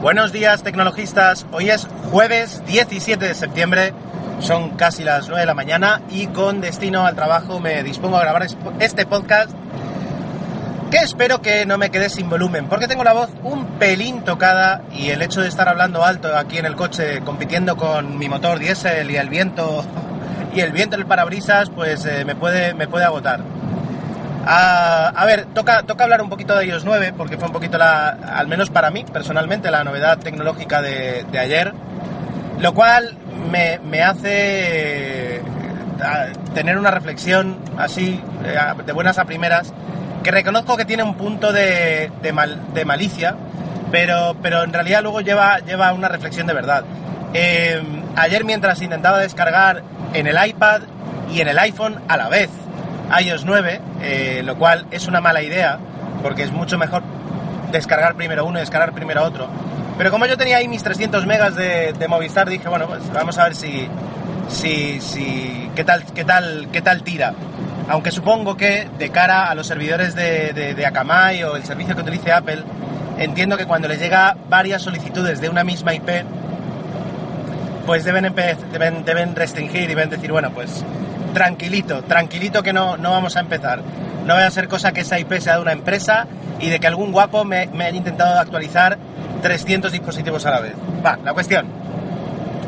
Buenos días, tecnologistas. Hoy es jueves 17 de septiembre. Son casi las 9 de la mañana y con destino al trabajo me dispongo a grabar este podcast que espero que no me quede sin volumen, porque tengo la voz un pelín tocada y el hecho de estar hablando alto aquí en el coche, compitiendo con mi motor diésel y el viento y el viento del parabrisas, pues eh, me, puede, me puede agotar. Ah, a ver, toca, toca hablar un poquito de iOS 9, porque fue un poquito la, al menos para mí personalmente, la novedad tecnológica de, ayer, lo cual me, hace tener una reflexión así, eh, de buenas a primeras, que reconozco que tiene un punto de malicia, pero, pero en realidad luego lleva, lleva una reflexión de verdad. Eh, ayer mientras intentaba descargar en el iPad y en el iPhone a la vez iOS 9, eh, lo cual es una mala idea, porque es mucho mejor descargar primero uno y descargar primero otro. Pero como yo tenía ahí mis 300 megas de, de Movistar, dije, bueno, pues vamos a ver si, si, si, qué tal, qué tal, qué tal tira. Aunque supongo que de cara a los servidores de, de, de Akamai o el servicio que utilice Apple, entiendo que cuando les llega varias solicitudes de una misma IP, pues deben, deben, deben restringir y deben decir, bueno, pues tranquilito, tranquilito que no, no vamos a empezar. No voy a ser cosa que esa IP sea de una empresa y de que algún guapo me, me haya intentado actualizar 300 dispositivos a la vez. Va, la cuestión.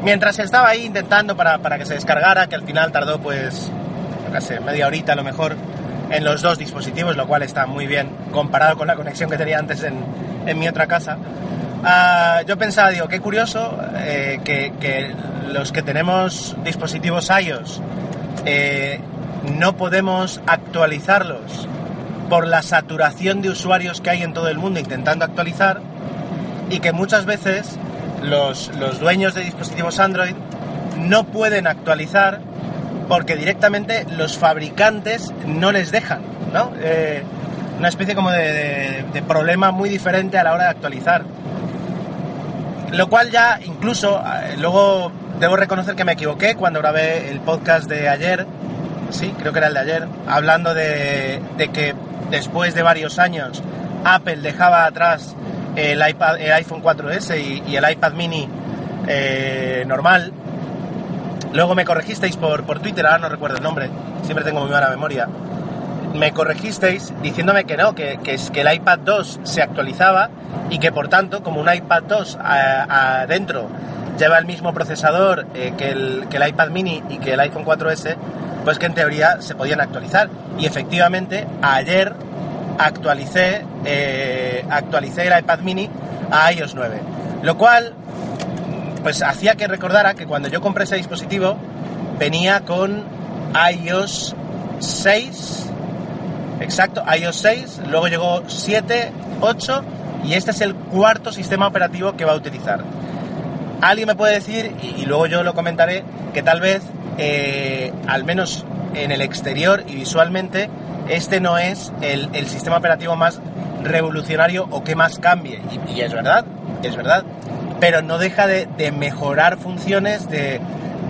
Mientras estaba ahí intentando para, para que se descargara, que al final tardó pues, no sé, media horita a lo mejor en los dos dispositivos, lo cual está muy bien comparado con la conexión que tenía antes en, en mi otra casa. Uh, yo pensaba, digo, qué curioso eh, que, que, los que tenemos dispositivos iOS eh, no podemos actualizarlos por la saturación de usuarios que hay en todo el mundo intentando actualizar y que muchas veces los, los dueños de dispositivos Android no pueden actualizar porque directamente los fabricantes no les dejan, ¿no? Eh, una especie como de, problema muy diferente a la hora de actualizar. Lo cual ya incluso, eh, luego debo reconocer que me equivoqué cuando grabé el podcast de ayer, sí, creo que era el de ayer, hablando de, de que después de varios años Apple dejaba atrás el, iPad, el iPhone 4S y, el iPad mini eh, normal. Luego me corregisteis por, por Twitter, ahora no recuerdo el nombre, siempre tengo muy mala memoria. Me corregisteis diciéndome que no, que, que, que el iPad 2 se actualizaba y que por tanto, como un iPad 2 adentro lleva el mismo procesador eh, que, el, que el iPad mini y que el iPhone 4S, pues que en teoría se podían actualizar. Y efectivamente, ayer actualicé, eh, actualicé el iPad mini a iOS 9. Lo cual, pues hacía que recordara que cuando yo compré ese dispositivo, venía con iOS 6, exacto, iOS 6, luego llegó 7, 8 y este es el cuarto sistema operativo que va a utilizar. Alguien me puede decir, y, luego yo lo comentaré, que tal vez, eh, al menos en el exterior y visualmente, este no es el, sistema operativo más revolucionario o que más cambie. Y, es verdad, es verdad. Pero no deja de, mejorar funciones, de,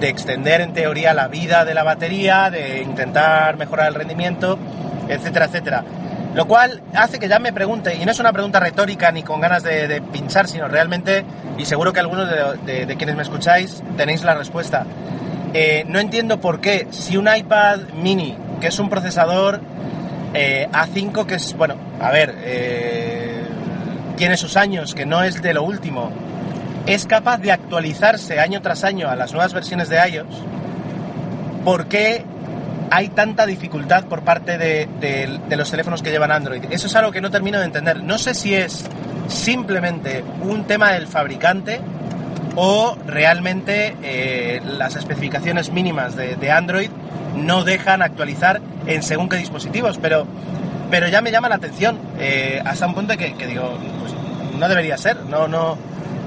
extender en teoría la vida de la batería, de intentar mejorar el rendimiento, etcétera, etcétera. Lo cual hace que ya me pregunte, y no es una pregunta retórica ni con ganas de, de pinchar, sino realmente, y seguro que algunos de, quienes me escucháis tenéis la respuesta. Eh, no entiendo por qué, si un iPad mini, que es un procesador eh, A5, que es, bueno, a ver, eh, tiene sus años, que no es de lo último, es capaz de actualizarse año tras año a las nuevas versiones de iOS, ¿por qué hay tanta dificultad por parte de, los teléfonos que llevan Android. Eso es algo que no termino de entender. No sé si es simplemente un tema del fabricante o realmente eh, las especificaciones mínimas de, Android no dejan actualizar en según qué dispositivos, pero, pero ya me llama la atención eh, hasta un punto que, que digo, pues, no debería ser, no, no,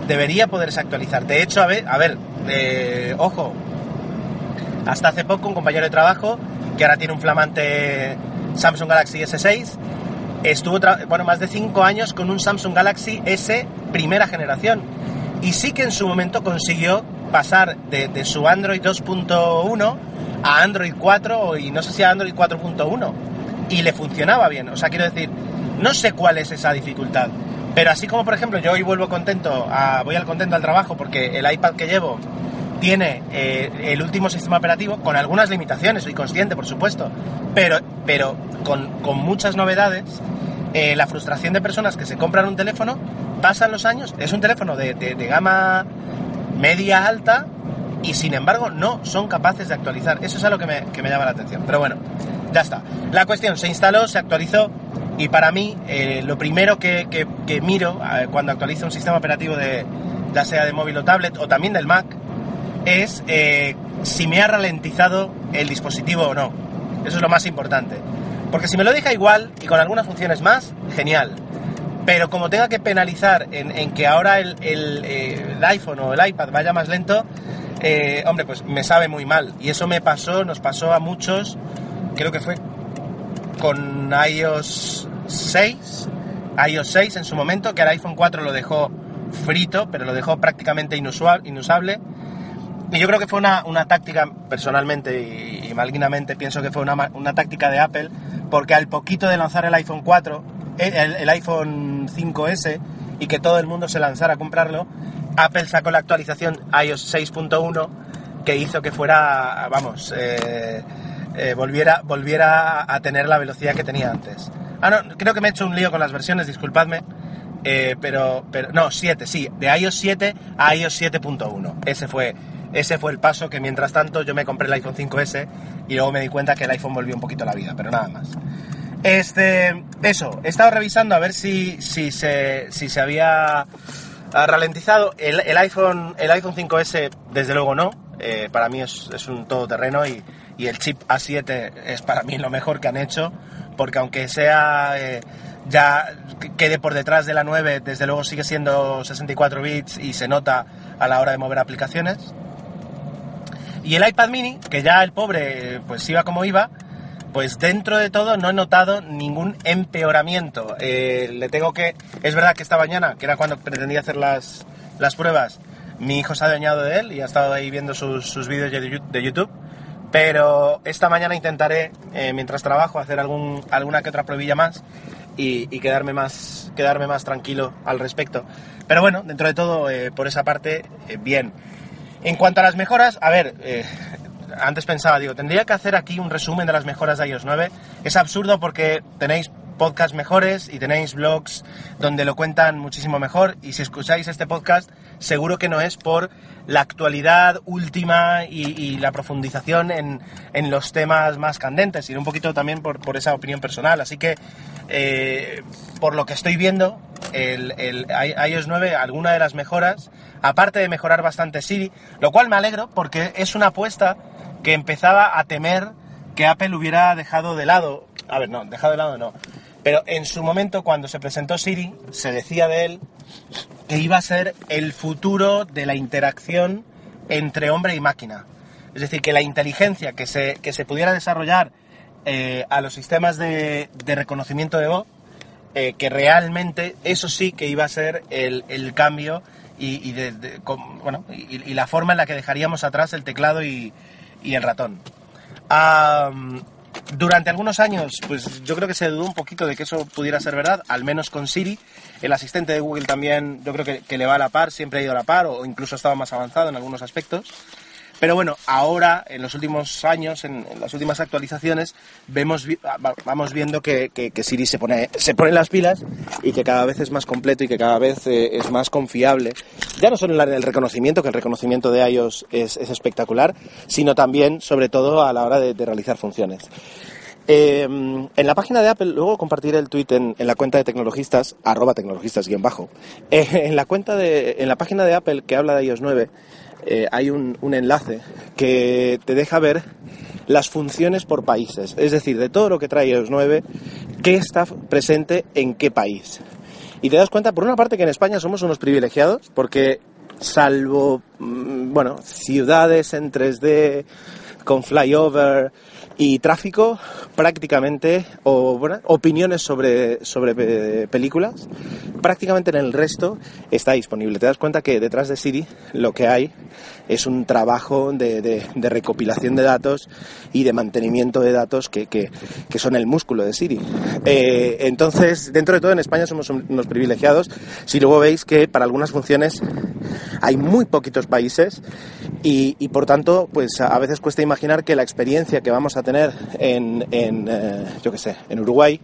debería poderse actualizar. De hecho, a ver, a ver eh, ojo, hasta hace poco un compañero de trabajo, que ahora tiene un flamante Samsung Galaxy S6, estuvo, bueno, más de 5 años con un Samsung Galaxy S primera generación. Y sí que en su momento consiguió pasar de, su Android 2.1 a Android 4 y no sé si a Android 4.1. Y le funcionaba bien. O sea, quiero decir, no sé cuál es esa dificultad. Pero así como, por ejemplo, yo hoy vuelvo contento, voy al contento al trabajo porque el iPad que llevo tiene eh, el último sistema operativo con algunas limitaciones, soy consciente, por supuesto, pero, pero con, con muchas novedades. Eh, la frustración de personas que se compran un teléfono, pasan los años, es un teléfono de, de, gama media alta y sin embargo no son capaces de actualizar. Eso es algo que me, que me llama la atención. Pero bueno, ya está. La cuestión se instaló, se actualizó y para mí eh, lo primero que, que, miro cuando actualizo un sistema operativo de ya sea de móvil o tablet o también del Mac es eh, si me ha ralentizado el dispositivo o no. Eso es lo más importante. Porque si me lo deja igual y con algunas funciones más, genial. Pero como tenga que penalizar en, que ahora el, eh, el, iPhone o el iPad vaya más lento, eh, hombre, pues me sabe muy mal. Y eso me pasó, nos pasó a muchos, creo que fue con iOS 6, iOS 6 en su momento, que el iPhone 4 lo dejó frito, pero lo dejó prácticamente inusable. Y yo creo que fue una, táctica, personalmente y, malguinamente, pienso que fue una, táctica de Apple, porque al poquito de lanzar el iPhone 4, eh, el, iPhone 5S, y que todo el mundo se lanzara a comprarlo, Apple sacó la actualización iOS 6.1 que hizo que fuera, vamos, eh, eh, volviera, volviera a tener la velocidad que tenía antes. Ah, no, creo que me he hecho un lío con las versiones, disculpadme. pero, pero, no, 7, sí, de iOS 7 a iOS 7.1. Ese fue ese fue el paso que mientras tanto yo me compré el iPhone 5S y luego me di cuenta que el iPhone volvió un poquito a la vida, pero nada más. Este, eso, he estado revisando a ver si, si, se, si se había ah, ralentizado. El, iPhone, el iPhone 5S, desde luego no. Eh, para mí es, es, un todoterreno y, y, el chip A7 es para mí lo mejor que han hecho, porque aunque sea eh, ya quede por detrás de la 9, desde luego sigue siendo 64 bits y se nota a la hora de mover aplicaciones. Y el iPad mini, que ya el pobre pues iba como iba, pues dentro de todo no he notado ningún empeoramiento. Eh, le tengo que... Es verdad que esta mañana, que era cuando pretendía hacer las, las pruebas, mi hijo se ha dañado de él y ha estado ahí viendo sus, sus vídeos de YouTube. Pero esta mañana intentaré, eh, mientras trabajo, hacer algún, alguna que otra pruebilla más y, quedarme, más, quedarme más tranquilo al respecto. Pero bueno, dentro de todo, eh, por esa parte, bien. En cuanto a las mejoras, a ver, eh, antes pensaba, digo, tendría que hacer aquí un resumen de las mejoras de iOS 9. Es absurdo porque tenéis podcasts mejores y tenéis blogs donde lo cuentan muchísimo mejor y si escucháis este podcast seguro que no es por la actualidad última y, la profundización en, los temas más candentes, sino un poquito también por, esa opinión personal. Así que, eh, por lo que estoy viendo, el, iOS 9, alguna de las mejoras, aparte de mejorar bastante Siri, lo cual me alegro porque es una apuesta que empezaba a temer que Apple hubiera dejado de lado. A ver, no, dejado de lado no. Pero en su momento, cuando se presentó Siri, se decía de él que iba a ser el futuro de la interacción entre hombre y máquina. Es decir, que la inteligencia que se, que se pudiera desarrollar eh, a los sistemas de, reconocimiento de voz, eh, que realmente eso sí que iba a ser el, cambio y, bueno, y, la forma en la que dejaríamos atrás el teclado y, el ratón. Durante algunos años, pues yo creo que se dudó un poquito de que eso pudiera ser verdad, al menos con Siri. El asistente de Google también, yo creo que, le va a la par, siempre ha ido a la par, o incluso ha estado más avanzado en algunos aspectos. Pero bueno, ahora, en los últimos años, en, las últimas actualizaciones, vemos, vamos viendo que, Siri se pone, se pone las pilas y que cada vez es más completo y que cada vez eh, es más confiable. Ya no solo en el reconocimiento, que el reconocimiento de iOS es, espectacular, sino también, sobre todo, a la hora de, realizar funciones. Eh, en la página de Apple, luego compartiré el tweet en, la cuenta de tecnologistas, arroba tecnologistas guion bajo. En la cuenta de, en la página de Apple que habla de iOS 9, eh, hay un, enlace que te deja ver las funciones por países, es decir, de todo lo que trae iOS 9, qué está presente en qué país. Y te das cuenta, por una parte, que en España somos unos privilegiados, porque salvo, mm, bueno, ciudades en 3D, con flyover y tráfico prácticamente, o bueno, opiniones sobre, sobre eh, películas, prácticamente en el resto está disponible. Te das cuenta que detrás de Siri lo que hay es un trabajo de, de, recopilación de datos y de mantenimiento de datos que, que, que son el músculo de Siri. Eh, entonces, dentro de todo, en España somos unos privilegiados. Si luego veis que para algunas funciones hay muy poquitos países y, por tanto, pues a veces cuesta imaginar que la experiencia que vamos a tener en, en eh, yo qué sé, en Uruguay,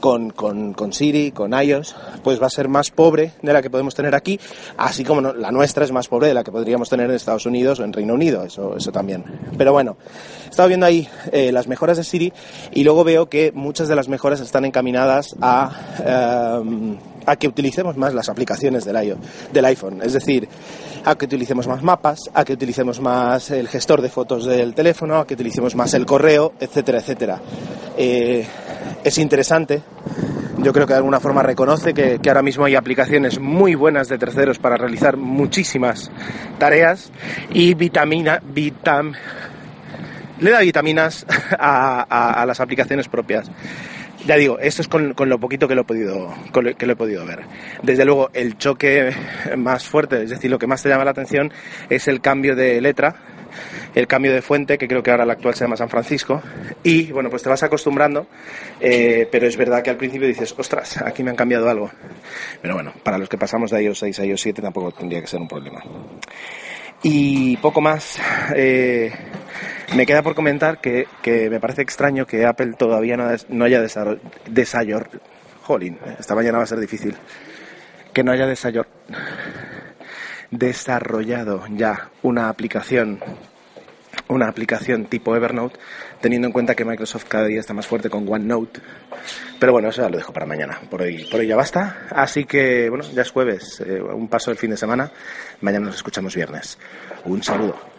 con, con, con, Siri, con iOS, pues va a ser más pobre de la que podemos tener aquí, así como la nuestra es más pobre de la que podríamos tener en Estados Unidos o en Reino Unido, eso, eso también. Pero bueno, he estado viendo ahí eh, las mejoras de Siri y luego veo que muchas de las mejoras están encaminadas a, eh, a que utilicemos más las aplicaciones del, iOS, del iPhone, es decir, a que utilicemos más mapas, a que utilicemos más el gestor de fotos del teléfono, a que utilicemos más el correo, etcétera, etcétera. Eh, es interesante. Yo creo que de alguna forma reconoce que, ahora mismo hay aplicaciones muy buenas de terceros para realizar muchísimas tareas y vitamina, vitam, le da vitaminas a, las aplicaciones propias. Ya digo, esto es con, lo poquito que lo, he podido, que lo he podido ver. Desde luego, el choque más fuerte, es decir, lo que más te llama la atención es el cambio de letra el cambio de fuente, que creo que ahora la actual se llama San Francisco, y bueno, pues te vas acostumbrando, eh, pero es verdad que al principio dices, ostras, aquí me han cambiado algo. Pero bueno, para los que pasamos de iOS 6 a iOS 7 tampoco tendría que ser un problema. Y poco más, eh, me queda por comentar que, me parece extraño que Apple todavía no, haya desarrollado, jolín, esta mañana va a ser difícil, que no haya desarrollado ya una aplicación una aplicación tipo Evernote, teniendo en cuenta que Microsoft cada día está más fuerte con OneNote. Pero bueno, eso ya lo dejo para mañana. Por hoy, por hoy ya basta. Así que, bueno, ya es jueves, eh, un paso del fin de semana. Mañana nos escuchamos viernes. Un saludo.